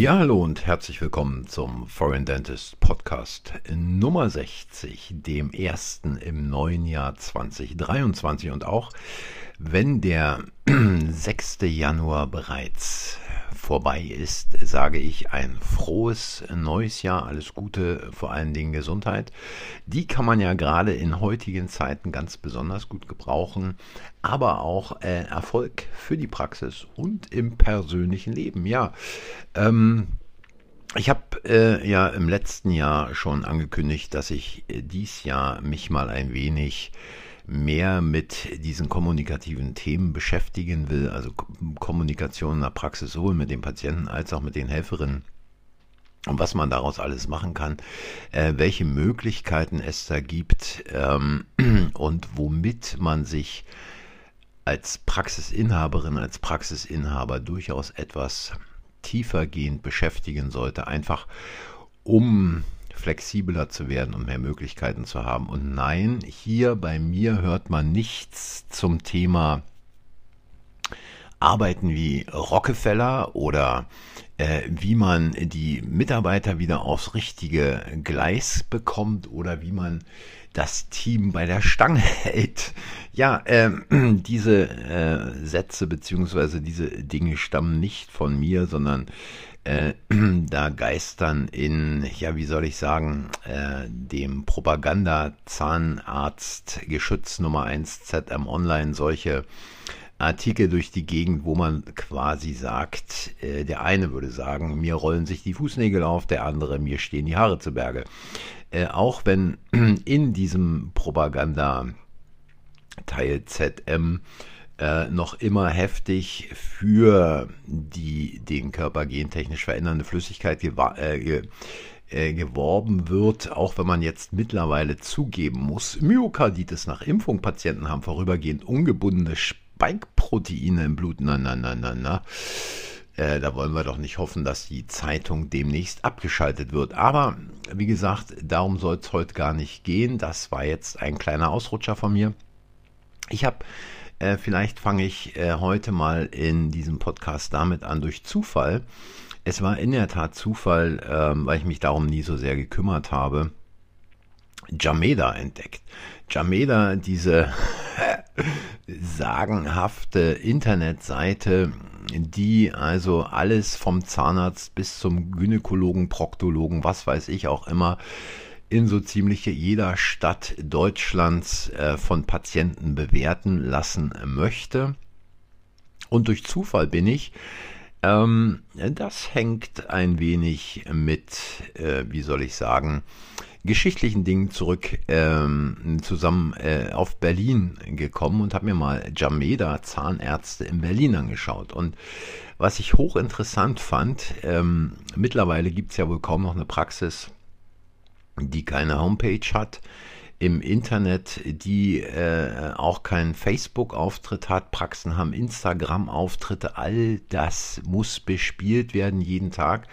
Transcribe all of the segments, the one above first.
Ja, hallo und herzlich willkommen zum Foreign Dentist Podcast Nummer 60, dem ersten im neuen Jahr 2023. Und auch wenn der 6. Januar bereits vorbei ist, sage ich ein frohes neues Jahr, alles Gute, vor allen Dingen Gesundheit. Die kann man ja gerade in heutigen Zeiten ganz besonders gut gebrauchen, aber auch äh, Erfolg für die Praxis und im persönlichen Leben. Ja, ähm, ich habe äh, ja im letzten Jahr schon angekündigt, dass ich äh, dies Jahr mich mal ein wenig mehr mit diesen kommunikativen Themen beschäftigen will, also Kommunikation in der Praxis sowohl mit den Patienten als auch mit den Helferinnen. Und was man daraus alles machen kann, äh, welche Möglichkeiten es da gibt ähm, und womit man sich als Praxisinhaberin, als Praxisinhaber durchaus etwas tiefergehend beschäftigen sollte, einfach um flexibler zu werden und mehr Möglichkeiten zu haben. Und nein, hier bei mir hört man nichts zum Thema Arbeiten wie Rockefeller oder äh, wie man die Mitarbeiter wieder aufs richtige Gleis bekommt oder wie man das Team bei der Stange hält. Ja, äh, diese äh, Sätze beziehungsweise diese Dinge stammen nicht von mir, sondern äh, da geistern in, ja, wie soll ich sagen, äh, dem Propaganda-Zahnarzt Geschütz Nummer 1 ZM Online solche Artikel durch die Gegend, wo man quasi sagt, äh, der eine würde sagen, mir rollen sich die Fußnägel auf, der andere, mir stehen die Haare zu Berge. Äh, auch wenn in diesem Propaganda Teil ZM äh, noch immer heftig für die den Körper gentechnisch verändernde Flüssigkeit äh, äh, geworben wird, auch wenn man jetzt mittlerweile zugeben muss, Myokarditis nach Impfung Patienten haben vorübergehend ungebundene Spike-Proteine im Blut. Na, na, na, na, na. Äh, da wollen wir doch nicht hoffen, dass die Zeitung demnächst abgeschaltet wird. Aber wie gesagt, darum soll es heute gar nicht gehen. Das war jetzt ein kleiner Ausrutscher von mir. Ich habe äh, vielleicht fange ich äh, heute mal in diesem Podcast damit an, durch Zufall. Es war in der Tat Zufall, ähm, weil ich mich darum nie so sehr gekümmert habe. Jameda entdeckt. Jameda, diese sagenhafte Internetseite, die also alles vom Zahnarzt bis zum Gynäkologen, Proktologen, was weiß ich auch immer, in so ziemlich jeder Stadt Deutschlands äh, von Patienten bewerten lassen möchte. Und durch Zufall bin ich. Ähm, das hängt ein wenig mit, äh, wie soll ich sagen, geschichtlichen Dingen zurück ähm, zusammen äh, auf Berlin gekommen und habe mir mal Jameda Zahnärzte in Berlin angeschaut. Und was ich hochinteressant fand, ähm, mittlerweile gibt es ja wohl kaum noch eine Praxis, die keine Homepage hat, im Internet, die äh, auch keinen Facebook-Auftritt hat, Praxen haben Instagram-Auftritte, all das muss bespielt werden jeden Tag.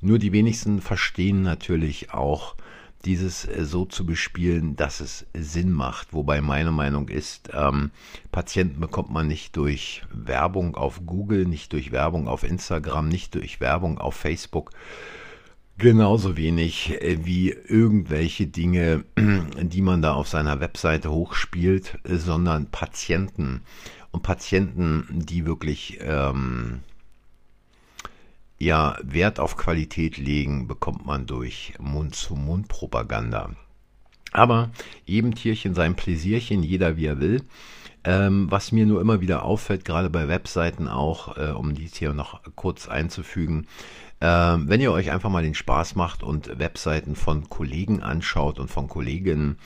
Nur die wenigsten verstehen natürlich auch, dieses äh, so zu bespielen, dass es Sinn macht. Wobei meine Meinung ist, ähm, Patienten bekommt man nicht durch Werbung auf Google, nicht durch Werbung auf Instagram, nicht durch Werbung auf Facebook, Genauso wenig äh, wie irgendwelche Dinge, die man da auf seiner Webseite hochspielt, äh, sondern Patienten. Und Patienten, die wirklich ähm, ja, Wert auf Qualität legen, bekommt man durch Mund-zu-Mund-Propaganda. Aber jedem Tierchen sein Pläsierchen, jeder wie er will. Ähm, was mir nur immer wieder auffällt, gerade bei Webseiten auch, äh, um dies hier noch kurz einzufügen, ähm, wenn ihr euch einfach mal den Spaß macht und Webseiten von Kollegen anschaut und von Kolleginnen,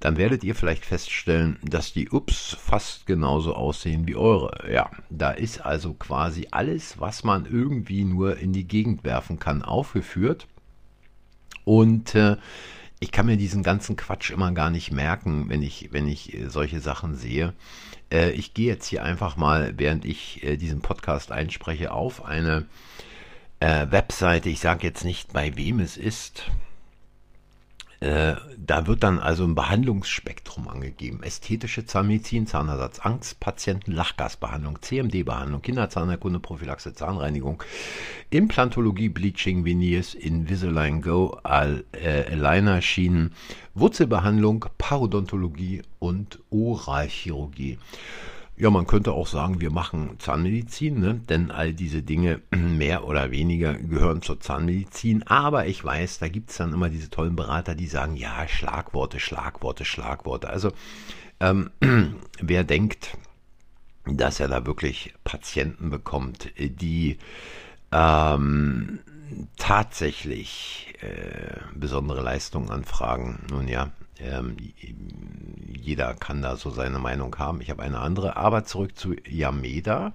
dann werdet ihr vielleicht feststellen, dass die Ups fast genauso aussehen wie eure. Ja, da ist also quasi alles, was man irgendwie nur in die Gegend werfen kann, aufgeführt. Und äh, ich kann mir diesen ganzen Quatsch immer gar nicht merken, wenn ich, wenn ich äh, solche Sachen sehe. Äh, ich gehe jetzt hier einfach mal, während ich äh, diesen Podcast einspreche, auf eine äh, Webseite, ich sage jetzt nicht, bei wem es ist. Äh, da wird dann also ein Behandlungsspektrum angegeben. Ästhetische Zahnmedizin, Zahnersatz, Angstpatienten, Lachgasbehandlung, CMD-Behandlung, Kinderzahnerkunde, Prophylaxe, Zahnreinigung, Implantologie, Bleaching, Veneers, Invisalign Go, Al äh, Aligner-Schienen, Wurzelbehandlung, Parodontologie und Oralchirurgie. Ja, man könnte auch sagen, wir machen Zahnmedizin, ne? denn all diese Dinge mehr oder weniger gehören zur Zahnmedizin. Aber ich weiß, da gibt es dann immer diese tollen Berater, die sagen, ja, Schlagworte, Schlagworte, Schlagworte. Also ähm, wer denkt, dass er da wirklich Patienten bekommt, die ähm, tatsächlich äh, besondere Leistungen anfragen, nun ja, ähm, jeder kann da so seine Meinung haben. Ich habe eine andere. Aber zurück zu Yameda.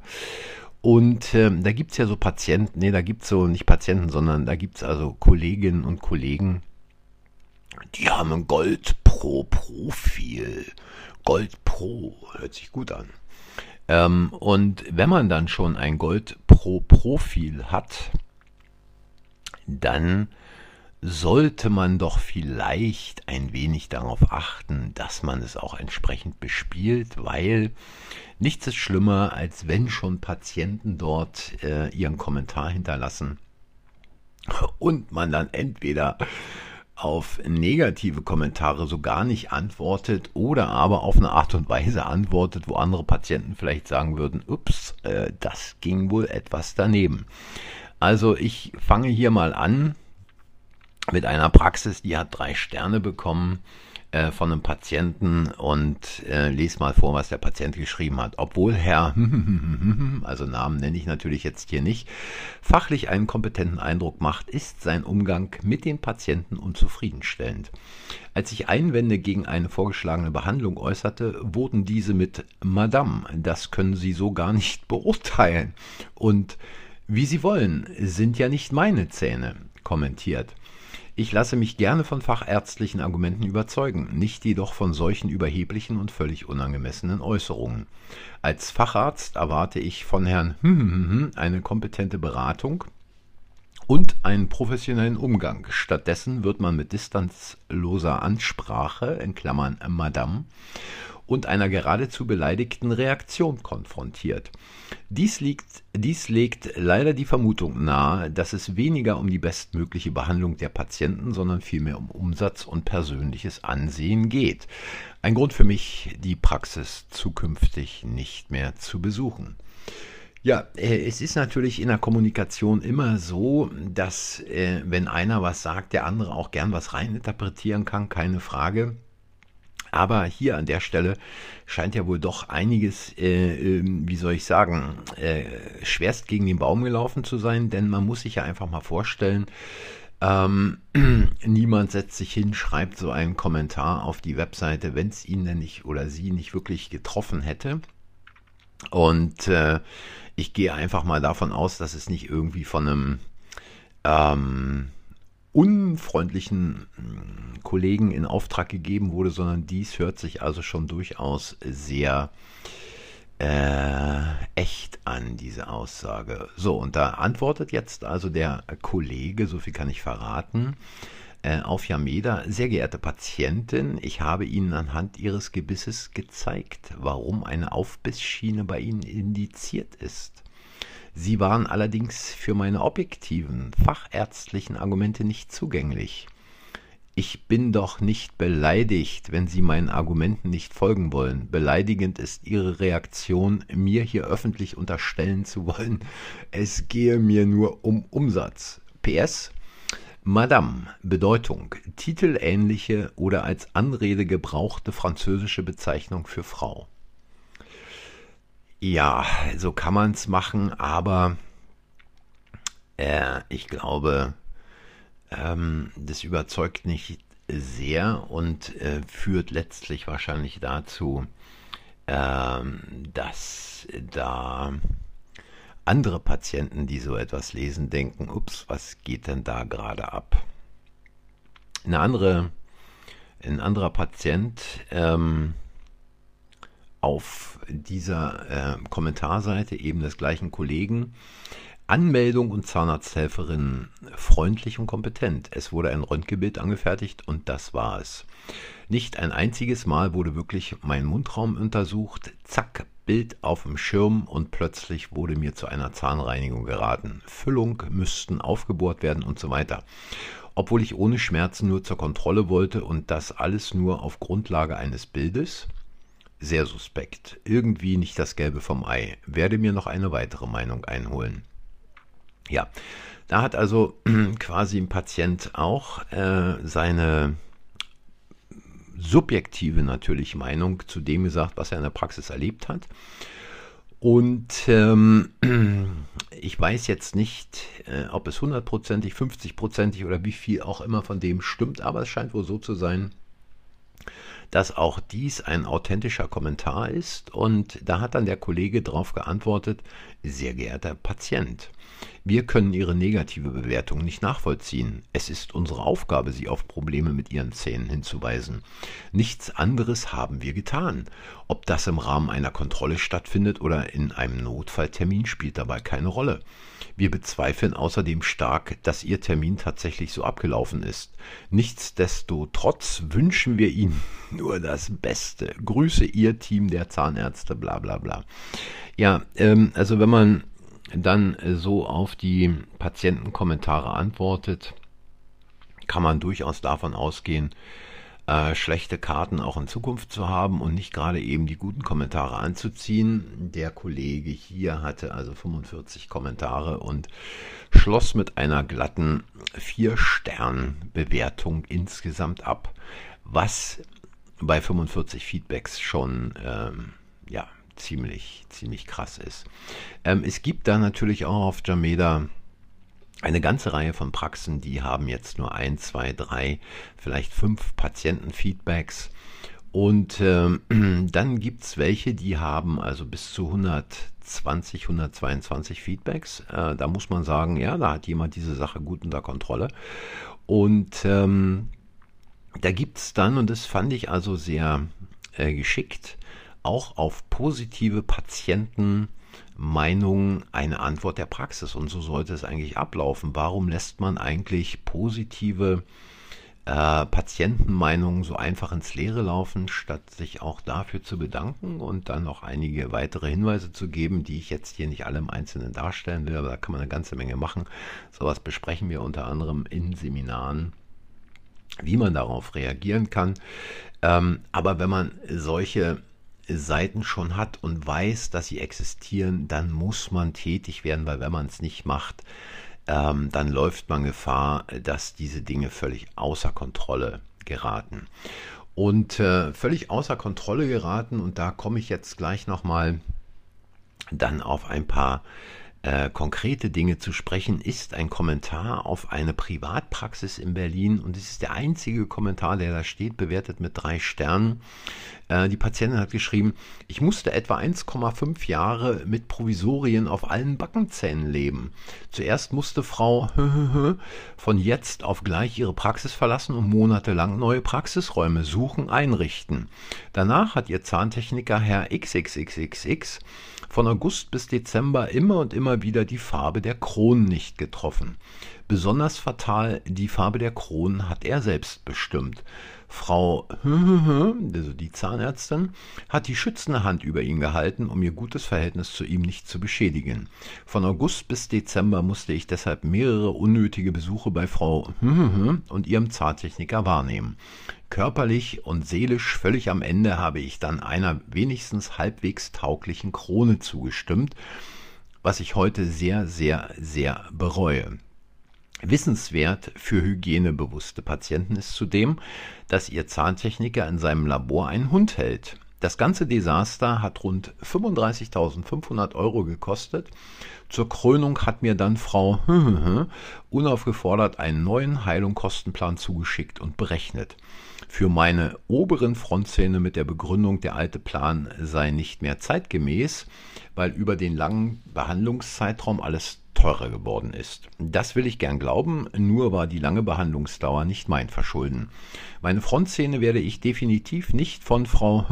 Und ähm, da gibt es ja so Patienten, nee, da gibt es so nicht Patienten, sondern da gibt es also Kolleginnen und Kollegen, die haben ein Gold Pro Profil. Gold Pro, hört sich gut an. Ähm, und wenn man dann schon ein Gold Pro Profil hat, dann sollte man doch vielleicht ein wenig darauf achten, dass man es auch entsprechend bespielt, weil nichts ist schlimmer, als wenn schon Patienten dort äh, ihren Kommentar hinterlassen und man dann entweder auf negative Kommentare so gar nicht antwortet oder aber auf eine Art und Weise antwortet, wo andere Patienten vielleicht sagen würden, ups, äh, das ging wohl etwas daneben. Also ich fange hier mal an mit einer Praxis, die hat drei Sterne bekommen äh, von einem Patienten und äh, lese mal vor, was der Patient geschrieben hat. Obwohl Herr, also Namen nenne ich natürlich jetzt hier nicht, fachlich einen kompetenten Eindruck macht, ist sein Umgang mit den Patienten unzufriedenstellend. Als ich Einwände gegen eine vorgeschlagene Behandlung äußerte, wurden diese mit Madame, das können Sie so gar nicht beurteilen und wie Sie wollen, sind ja nicht meine Zähne kommentiert. Ich lasse mich gerne von fachärztlichen Argumenten überzeugen, nicht jedoch von solchen überheblichen und völlig unangemessenen Äußerungen. Als Facharzt erwarte ich von Herrn eine kompetente Beratung und einen professionellen Umgang. Stattdessen wird man mit distanzloser Ansprache, in Klammern Madame, und einer geradezu beleidigten Reaktion konfrontiert. Dies, liegt, dies legt leider die Vermutung nahe, dass es weniger um die bestmögliche Behandlung der Patienten, sondern vielmehr um Umsatz und persönliches Ansehen geht. Ein Grund für mich, die Praxis zukünftig nicht mehr zu besuchen. Ja, äh, es ist natürlich in der Kommunikation immer so, dass äh, wenn einer was sagt, der andere auch gern was reininterpretieren kann, keine Frage. Aber hier an der Stelle scheint ja wohl doch einiges, äh, äh, wie soll ich sagen, äh, schwerst gegen den Baum gelaufen zu sein, denn man muss sich ja einfach mal vorstellen, ähm, niemand setzt sich hin, schreibt so einen Kommentar auf die Webseite, wenn es ihn denn nicht oder sie nicht wirklich getroffen hätte. Und äh, ich gehe einfach mal davon aus, dass es nicht irgendwie von einem ähm, unfreundlichen Kollegen in Auftrag gegeben wurde, sondern dies hört sich also schon durchaus sehr äh, echt an, diese Aussage. So, und da antwortet jetzt also der Kollege, so viel kann ich verraten, äh, auf Yameda, sehr geehrte Patientin, ich habe Ihnen anhand Ihres Gebisses gezeigt, warum eine Aufbissschiene bei Ihnen indiziert ist. Sie waren allerdings für meine objektiven, fachärztlichen Argumente nicht zugänglich. Ich bin doch nicht beleidigt, wenn Sie meinen Argumenten nicht folgen wollen. Beleidigend ist Ihre Reaktion, mir hier öffentlich unterstellen zu wollen, es gehe mir nur um Umsatz. PS Madame Bedeutung titelähnliche oder als Anrede gebrauchte französische Bezeichnung für Frau. Ja, so kann man es machen, aber äh, ich glaube, ähm, das überzeugt nicht sehr und äh, führt letztlich wahrscheinlich dazu, ähm, dass da andere Patienten, die so etwas lesen, denken, ups, was geht denn da gerade ab? Eine andere, ein anderer Patient ähm, auf dieser äh, Kommentarseite eben des gleichen Kollegen Anmeldung und Zahnarzthelferin freundlich und kompetent. Es wurde ein Röntgenbild angefertigt und das war es. Nicht ein einziges Mal wurde wirklich mein Mundraum untersucht. Zack, Bild auf dem Schirm und plötzlich wurde mir zu einer Zahnreinigung geraten. Füllung müssten aufgebohrt werden und so weiter. Obwohl ich ohne Schmerzen nur zur Kontrolle wollte und das alles nur auf Grundlage eines Bildes. Sehr suspekt. Irgendwie nicht das Gelbe vom Ei. Werde mir noch eine weitere Meinung einholen. Ja, da hat also quasi ein Patient auch äh, seine subjektive natürlich Meinung zu dem gesagt, was er in der Praxis erlebt hat. Und ähm, ich weiß jetzt nicht, äh, ob es hundertprozentig, 50-prozentig oder wie viel auch immer von dem stimmt, aber es scheint wohl so zu sein, dass auch dies ein authentischer Kommentar ist. Und da hat dann der Kollege darauf geantwortet, sehr geehrter Patient, wir können Ihre negative Bewertung nicht nachvollziehen. Es ist unsere Aufgabe, Sie auf Probleme mit Ihren Zähnen hinzuweisen. Nichts anderes haben wir getan. Ob das im Rahmen einer Kontrolle stattfindet oder in einem Notfalltermin spielt dabei keine Rolle. Wir bezweifeln außerdem stark, dass Ihr Termin tatsächlich so abgelaufen ist. Nichtsdestotrotz wünschen wir Ihnen nur das Beste. Grüße Ihr Team der Zahnärzte, bla bla bla. Ja, ähm, also wenn man dann so auf die Patientenkommentare antwortet, kann man durchaus davon ausgehen, äh, schlechte Karten auch in Zukunft zu haben und nicht gerade eben die guten Kommentare anzuziehen. Der Kollege hier hatte also 45 Kommentare und schloss mit einer glatten 4-Stern-Bewertung insgesamt ab, was bei 45 Feedbacks schon ähm, ja, ziemlich, ziemlich krass ist. Ähm, es gibt da natürlich auch auf Jameda eine ganze Reihe von Praxen, die haben jetzt nur ein, zwei, drei, vielleicht fünf Patientenfeedbacks. Und ähm, dann gibt es welche, die haben also bis zu 120, 122 Feedbacks. Äh, da muss man sagen, ja, da hat jemand diese Sache gut unter Kontrolle. Und ähm, da gibt es dann, und das fand ich also sehr äh, geschickt, auch auf positive Patientenmeinungen eine Antwort der Praxis. Und so sollte es eigentlich ablaufen. Warum lässt man eigentlich positive äh, Patientenmeinungen so einfach ins Leere laufen, statt sich auch dafür zu bedanken und dann noch einige weitere Hinweise zu geben, die ich jetzt hier nicht alle im Einzelnen darstellen will, aber da kann man eine ganze Menge machen. Sowas besprechen wir unter anderem in Seminaren wie man darauf reagieren kann. Ähm, aber wenn man solche Seiten schon hat und weiß, dass sie existieren, dann muss man tätig werden, weil wenn man es nicht macht, ähm, dann läuft man Gefahr, dass diese Dinge völlig außer Kontrolle geraten. Und äh, völlig außer Kontrolle geraten, und da komme ich jetzt gleich nochmal dann auf ein paar äh, konkrete Dinge zu sprechen, ist ein Kommentar auf eine Privatpraxis in Berlin und es ist der einzige Kommentar, der da steht, bewertet mit drei Sternen. Äh, die Patientin hat geschrieben, ich musste etwa 1,5 Jahre mit Provisorien auf allen Backenzähnen leben. Zuerst musste Frau von jetzt auf gleich ihre Praxis verlassen und monatelang neue Praxisräume suchen, einrichten. Danach hat ihr Zahntechniker Herr XXXXX von August bis Dezember immer und immer wieder die Farbe der Kronen nicht getroffen. Besonders fatal die Farbe der Kronen hat er selbst bestimmt. Frau, also die Zahnärztin, hat die schützende Hand über ihn gehalten, um ihr gutes Verhältnis zu ihm nicht zu beschädigen. Von August bis Dezember musste ich deshalb mehrere unnötige Besuche bei Frau und ihrem Zahntechniker wahrnehmen. Körperlich und seelisch völlig am Ende habe ich dann einer wenigstens halbwegs tauglichen Krone zugestimmt, was ich heute sehr, sehr, sehr bereue. Wissenswert für hygienebewusste Patienten ist zudem, dass ihr Zahntechniker in seinem Labor einen Hund hält. Das ganze Desaster hat rund 35.500 Euro gekostet. Zur Krönung hat mir dann Frau unaufgefordert einen neuen Heilungkostenplan zugeschickt und berechnet. Für meine oberen Frontzähne mit der Begründung, der alte Plan sei nicht mehr zeitgemäß, weil über den langen Behandlungszeitraum alles teurer geworden ist. Das will ich gern glauben, nur war die lange Behandlungsdauer nicht mein Verschulden. Meine Frontzähne werde ich definitiv nicht von Frau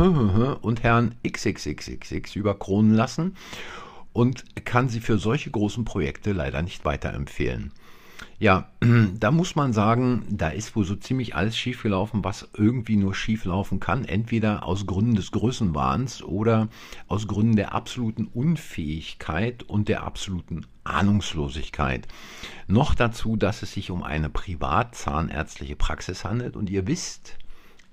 und Herrn XXXXX überkronen lassen und kann sie für solche großen Projekte leider nicht weiterempfehlen. Ja, da muss man sagen, da ist wohl so ziemlich alles schiefgelaufen, was irgendwie nur schieflaufen kann. Entweder aus Gründen des Größenwahns oder aus Gründen der absoluten Unfähigkeit und der absoluten Ahnungslosigkeit. Noch dazu, dass es sich um eine privatzahnärztliche Praxis handelt. Und ihr wisst,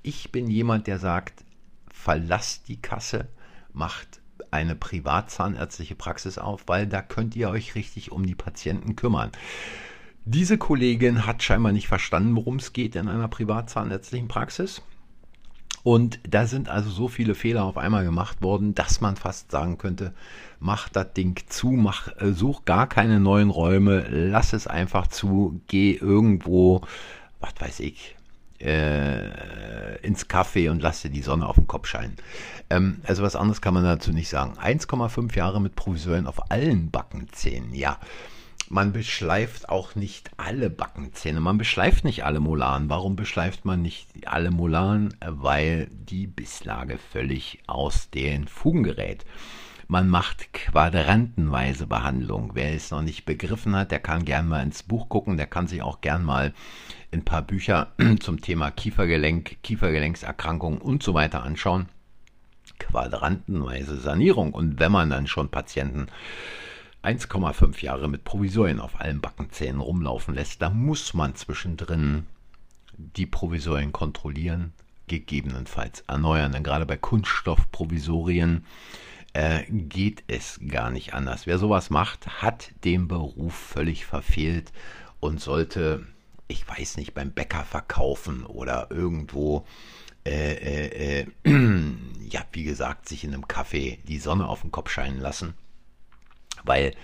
ich bin jemand, der sagt, verlasst die Kasse, macht eine privatzahnärztliche Praxis auf, weil da könnt ihr euch richtig um die Patienten kümmern. Diese Kollegin hat scheinbar nicht verstanden, worum es geht in einer privatzahnärztlichen Praxis. Und da sind also so viele Fehler auf einmal gemacht worden, dass man fast sagen könnte, mach das Ding zu, mach, äh, such gar keine neuen Räume, lass es einfach zu, geh irgendwo, was weiß ich, äh, ins Café und lass dir die Sonne auf den Kopf scheinen. Ähm, also was anderes kann man dazu nicht sagen. 1,5 Jahre mit Provisoren auf allen Backenzähnen, ja man beschleift auch nicht alle Backenzähne, man beschleift nicht alle Molaren. Warum beschleift man nicht alle Molaren? Weil die Bisslage völlig aus den Fugen gerät. Man macht quadrantenweise Behandlung. Wer es noch nicht begriffen hat, der kann gern mal ins Buch gucken, der kann sich auch gern mal ein paar Bücher zum Thema Kiefergelenk, Kiefergelenkserkrankungen und so weiter anschauen. Quadrantenweise Sanierung. Und wenn man dann schon Patienten 1,5 Jahre mit Provisorien auf allen Backenzähnen rumlaufen lässt, da muss man zwischendrin die Provisorien kontrollieren, gegebenenfalls erneuern. Denn gerade bei Kunststoffprovisorien äh, geht es gar nicht anders. Wer sowas macht, hat den Beruf völlig verfehlt und sollte, ich weiß nicht, beim Bäcker verkaufen oder irgendwo äh, äh, äh ja, wie gesagt, sich in einem Kaffee die Sonne auf den Kopf scheinen lassen weil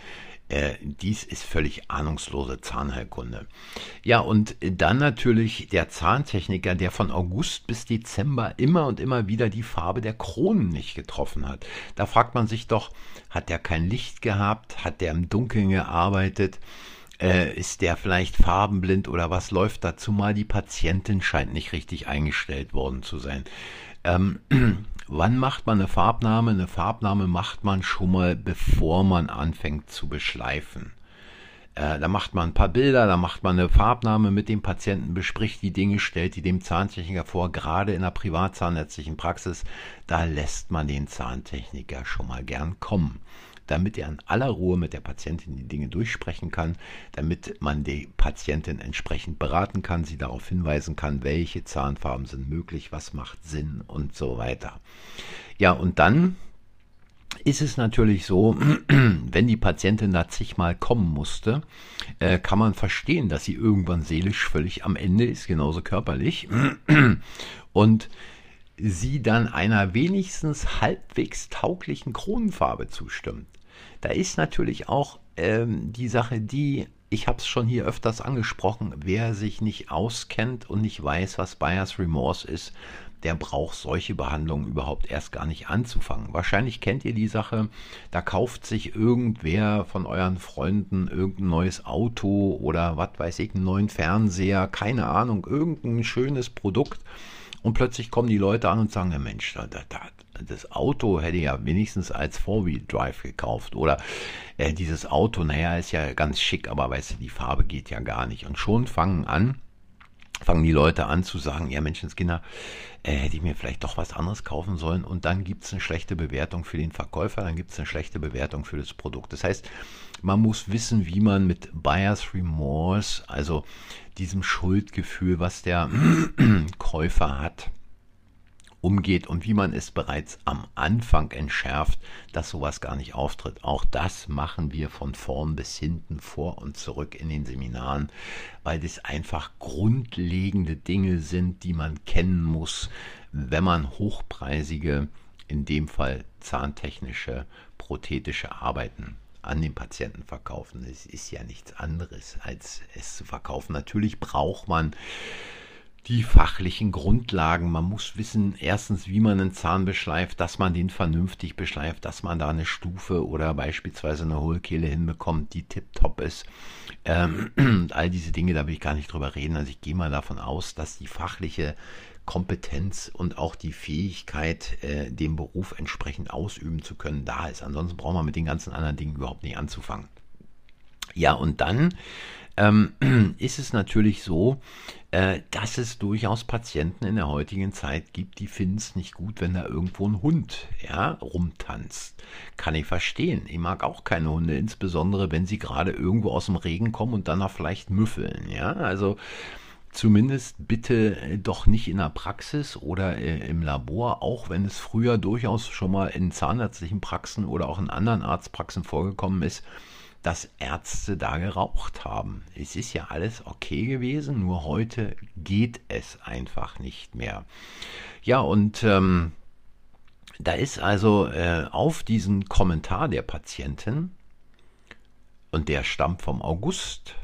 äh, dies ist völlig ahnungslose Zahnheilkunde. Ja, und dann natürlich der Zahntechniker, der von August bis Dezember immer und immer wieder die Farbe der Kronen nicht getroffen hat. Da fragt man sich doch, hat der kein Licht gehabt? Hat der im Dunkeln gearbeitet? Äh, ist der vielleicht farbenblind oder was läuft da? Zumal die Patientin scheint nicht richtig eingestellt worden zu sein. Ähm, Wann macht man eine Farbnahme? Eine Farbnahme macht man schon mal, bevor man anfängt zu beschleifen. Äh, da macht man ein paar Bilder, da macht man eine Farbnahme mit dem Patienten, bespricht die Dinge, stellt die dem Zahntechniker vor. Gerade in der privatzahnärztlichen Praxis, da lässt man den Zahntechniker schon mal gern kommen damit er in aller Ruhe mit der Patientin die Dinge durchsprechen kann, damit man die Patientin entsprechend beraten kann, sie darauf hinweisen kann, welche Zahnfarben sind möglich, was macht Sinn und so weiter. Ja, und dann ist es natürlich so, wenn die Patientin da zigmal kommen musste, äh, kann man verstehen, dass sie irgendwann seelisch völlig am Ende ist, genauso körperlich. Und sie dann einer wenigstens halbwegs tauglichen Kronenfarbe zustimmt. Da ist natürlich auch ähm, die Sache, die, ich habe es schon hier öfters angesprochen, wer sich nicht auskennt und nicht weiß, was Bias Remorse ist, der braucht solche Behandlungen überhaupt erst gar nicht anzufangen. Wahrscheinlich kennt ihr die Sache, da kauft sich irgendwer von euren Freunden irgendein neues Auto oder was weiß ich, einen neuen Fernseher, keine Ahnung, irgendein schönes Produkt und plötzlich kommen die Leute an und sagen, Mensch, da, da, das Auto hätte ja wenigstens als Four-Wheel-Drive gekauft. Oder äh, dieses Auto, naja, ist ja ganz schick, aber weißt du, die Farbe geht ja gar nicht. Und schon fangen an, fangen die Leute an zu sagen, ja Menschenskinder, äh, hätte ich mir vielleicht doch was anderes kaufen sollen und dann gibt es eine schlechte Bewertung für den Verkäufer, dann gibt es eine schlechte Bewertung für das Produkt. Das heißt, man muss wissen, wie man mit Buyer's Remorse, also diesem Schuldgefühl, was der Käufer hat, umgeht und wie man es bereits am Anfang entschärft, dass sowas gar nicht auftritt. Auch das machen wir von vorn bis hinten, vor und zurück in den Seminaren, weil das einfach grundlegende Dinge sind, die man kennen muss, wenn man hochpreisige, in dem Fall zahntechnische, prothetische Arbeiten an den Patienten verkaufen. Es ist ja nichts anderes, als es zu verkaufen. Natürlich braucht man die fachlichen Grundlagen. Man muss wissen, erstens, wie man einen Zahn beschleift, dass man den vernünftig beschleift, dass man da eine Stufe oder beispielsweise eine Hohlkehle hinbekommt, die tipptopp ist. Ähm, all diese Dinge, da will ich gar nicht drüber reden. Also ich gehe mal davon aus, dass die fachliche Kompetenz und auch die Fähigkeit, äh, den Beruf entsprechend ausüben zu können, da ist. Ansonsten braucht man mit den ganzen anderen Dingen überhaupt nicht anzufangen. Ja, und dann ähm, ist es natürlich so, äh, dass es durchaus Patienten in der heutigen Zeit gibt, die finden es nicht gut, wenn da irgendwo ein Hund ja, rumtanzt. Kann ich verstehen. Ich mag auch keine Hunde, insbesondere wenn sie gerade irgendwo aus dem Regen kommen und dann noch vielleicht müffeln. Ja, also zumindest bitte äh, doch nicht in der Praxis oder äh, im Labor, auch wenn es früher durchaus schon mal in zahnärztlichen Praxen oder auch in anderen Arztpraxen vorgekommen ist, dass Ärzte da geraucht haben. Es ist ja alles okay gewesen, nur heute geht es einfach nicht mehr. Ja, und ähm, da ist also äh, auf diesen Kommentar der Patientin, und der stammt vom August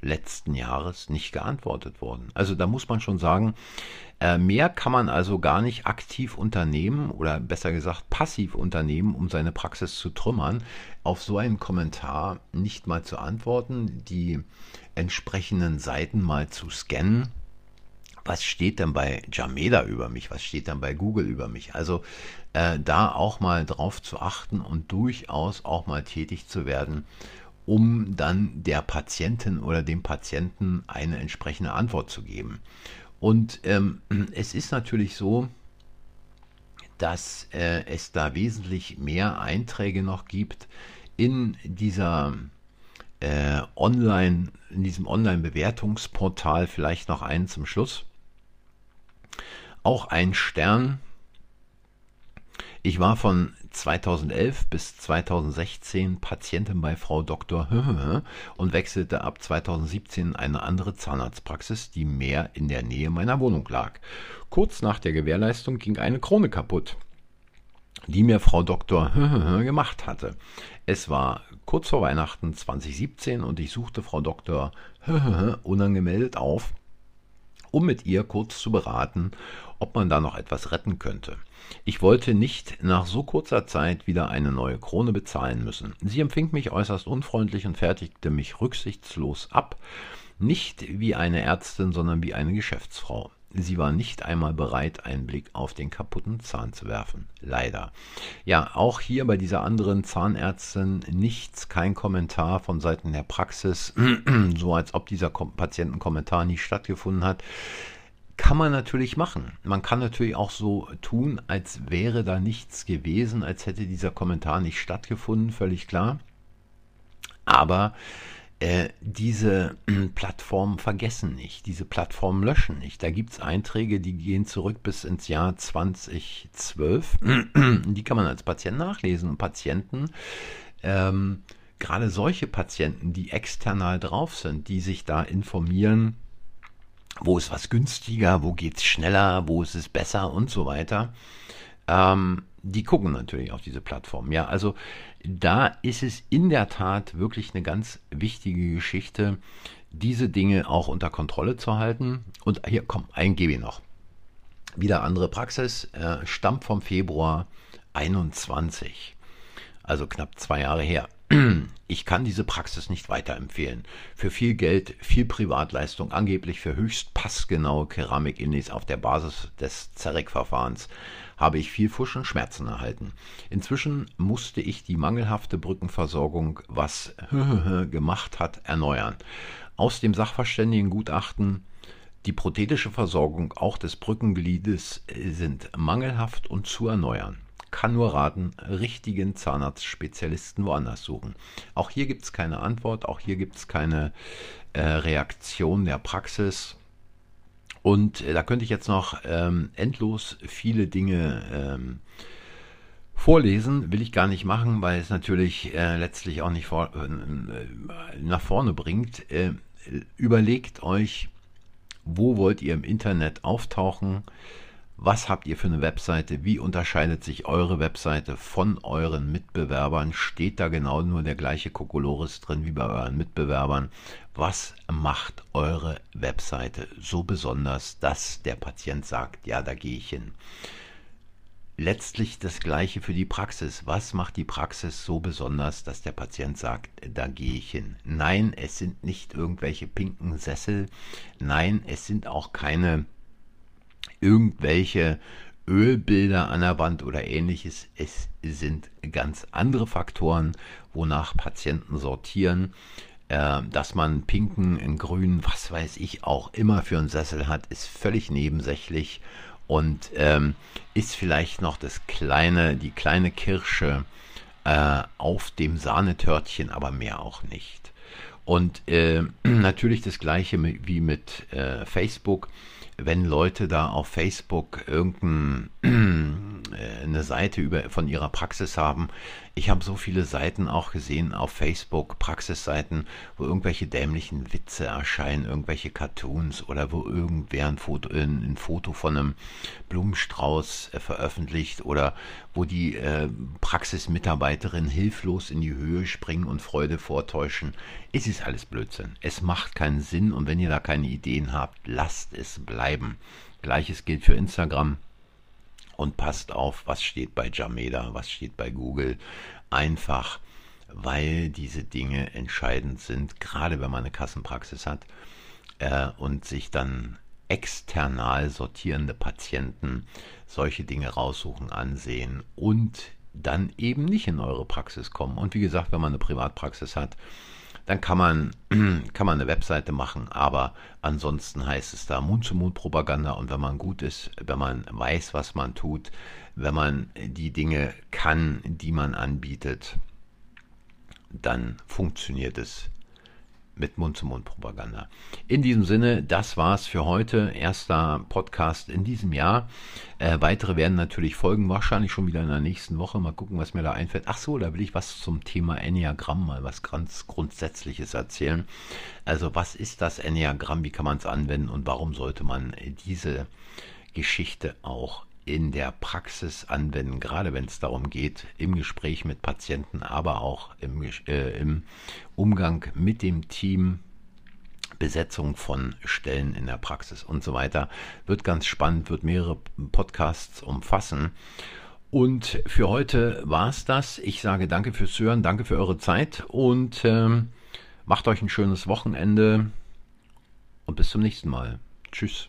letzten Jahres nicht geantwortet worden. Also da muss man schon sagen, äh, mehr kann man also gar nicht aktiv unternehmen oder besser gesagt passiv unternehmen, um seine Praxis zu trümmern, auf so einen Kommentar nicht mal zu antworten, die entsprechenden Seiten mal zu scannen. Was steht denn bei Jameda über mich? Was steht dann bei Google über mich? Also äh, da auch mal drauf zu achten und durchaus auch mal tätig zu werden um dann der Patientin oder dem Patienten eine entsprechende Antwort zu geben. Und ähm, es ist natürlich so, dass äh, es da wesentlich mehr Einträge noch gibt in dieser äh, Online, in diesem Online-Bewertungsportal, vielleicht noch einen zum Schluss. Auch ein Stern. Ich war von 2011 bis 2016 Patientin bei Frau Dr. und wechselte ab 2017 in eine andere Zahnarztpraxis, die mehr in der Nähe meiner Wohnung lag. Kurz nach der Gewährleistung ging eine Krone kaputt, die mir Frau Dr. gemacht hatte. Es war kurz vor Weihnachten 2017 und ich suchte Frau Dr. unangemeldet auf, um mit ihr kurz zu beraten, ob man da noch etwas retten könnte. Ich wollte nicht nach so kurzer Zeit wieder eine neue Krone bezahlen müssen. Sie empfing mich äußerst unfreundlich und fertigte mich rücksichtslos ab, nicht wie eine Ärztin, sondern wie eine Geschäftsfrau. Sie war nicht einmal bereit, einen Blick auf den kaputten Zahn zu werfen. Leider. Ja, auch hier bei dieser anderen Zahnärztin nichts, kein Kommentar von Seiten der Praxis, so als ob dieser Patientenkommentar nie stattgefunden hat kann man natürlich machen. Man kann natürlich auch so tun, als wäre da nichts gewesen, als hätte dieser Kommentar nicht stattgefunden, völlig klar. Aber äh, diese äh, Plattformen vergessen nicht, diese Plattformen löschen nicht. Da gibt es Einträge, die gehen zurück bis ins Jahr 2012. die kann man als Patient nachlesen. Und Patienten, ähm, gerade solche Patienten, die external drauf sind, die sich da informieren, wo ist was günstiger, wo geht es schneller, wo ist es besser und so weiter. Ähm, die gucken natürlich auf diese Plattform. Ja, also da ist es in der Tat wirklich eine ganz wichtige Geschichte, diese Dinge auch unter Kontrolle zu halten. Und hier, komm, ein gebe ich noch. Wieder andere Praxis, äh, stammt vom Februar 21, also knapp zwei Jahre her. Ich kann diese Praxis nicht weiterempfehlen. Für viel Geld, viel Privatleistung, angeblich für höchst passgenaue Keramikindies auf der Basis des Zerek-Verfahrens, habe ich viel Fusch und Schmerzen erhalten. Inzwischen musste ich die mangelhafte Brückenversorgung, was gemacht hat, erneuern. Aus dem Sachverständigengutachten die prothetische Versorgung auch des Brückengliedes sind mangelhaft und zu erneuern kann nur raten, richtigen Zahnarztspezialisten woanders suchen. Auch hier gibt es keine Antwort, auch hier gibt es keine äh, Reaktion der Praxis. Und äh, da könnte ich jetzt noch ähm, endlos viele Dinge ähm, vorlesen, will ich gar nicht machen, weil es natürlich äh, letztlich auch nicht vor, äh, nach vorne bringt. Äh, überlegt euch, wo wollt ihr im Internet auftauchen? Was habt ihr für eine Webseite? Wie unterscheidet sich eure Webseite von euren Mitbewerbern? Steht da genau nur der gleiche Kokolores drin wie bei euren Mitbewerbern? Was macht eure Webseite so besonders, dass der Patient sagt, ja, da gehe ich hin? Letztlich das gleiche für die Praxis. Was macht die Praxis so besonders, dass der Patient sagt, da gehe ich hin? Nein, es sind nicht irgendwelche pinken Sessel. Nein, es sind auch keine irgendwelche Ölbilder an der Wand oder ähnliches. Es sind ganz andere Faktoren, wonach Patienten sortieren. Äh, dass man pinken, in grünen, was weiß ich, auch immer für einen Sessel hat, ist völlig nebensächlich und ähm, ist vielleicht noch das kleine, die kleine Kirsche äh, auf dem Sahnetörtchen, aber mehr auch nicht. Und äh, natürlich das gleiche wie mit äh, Facebook wenn Leute da auf Facebook irgendeine äh, Seite über, von ihrer Praxis haben. Ich habe so viele Seiten auch gesehen auf Facebook, Praxisseiten, wo irgendwelche dämlichen Witze erscheinen, irgendwelche Cartoons oder wo irgendwer ein Foto, ein, ein Foto von einem Blumenstrauß äh, veröffentlicht oder wo die äh, Praxismitarbeiterin hilflos in die Höhe springen und Freude vortäuschen. Es ist alles Blödsinn. Es macht keinen Sinn und wenn ihr da keine Ideen habt, lasst es bleiben. Gleiches gilt für Instagram. Und passt auf, was steht bei Jameda, was steht bei Google. Einfach, weil diese Dinge entscheidend sind, gerade wenn man eine Kassenpraxis hat äh, und sich dann external sortierende Patienten solche Dinge raussuchen, ansehen und dann eben nicht in eure Praxis kommen. Und wie gesagt, wenn man eine Privatpraxis hat, dann kann man, kann man eine Webseite machen, aber ansonsten heißt es da Mund-zu-Mund-Propaganda und wenn man gut ist, wenn man weiß, was man tut, wenn man die Dinge kann, die man anbietet, dann funktioniert es mit Mund-zu-Mund-Propaganda. In diesem Sinne, das war's für heute. Erster Podcast in diesem Jahr. Äh, weitere werden natürlich folgen, wahrscheinlich schon wieder in der nächsten Woche. Mal gucken, was mir da einfällt. Ach so, da will ich was zum Thema Enneagramm mal was ganz Grundsätzliches erzählen. Also, was ist das Enneagramm? Wie kann man es anwenden und warum sollte man diese Geschichte auch in der Praxis anwenden, gerade wenn es darum geht, im Gespräch mit Patienten, aber auch im, äh, im Umgang mit dem Team, Besetzung von Stellen in der Praxis und so weiter. Wird ganz spannend, wird mehrere Podcasts umfassen. Und für heute war es das. Ich sage danke fürs Hören, danke für eure Zeit und ähm, macht euch ein schönes Wochenende und bis zum nächsten Mal. Tschüss.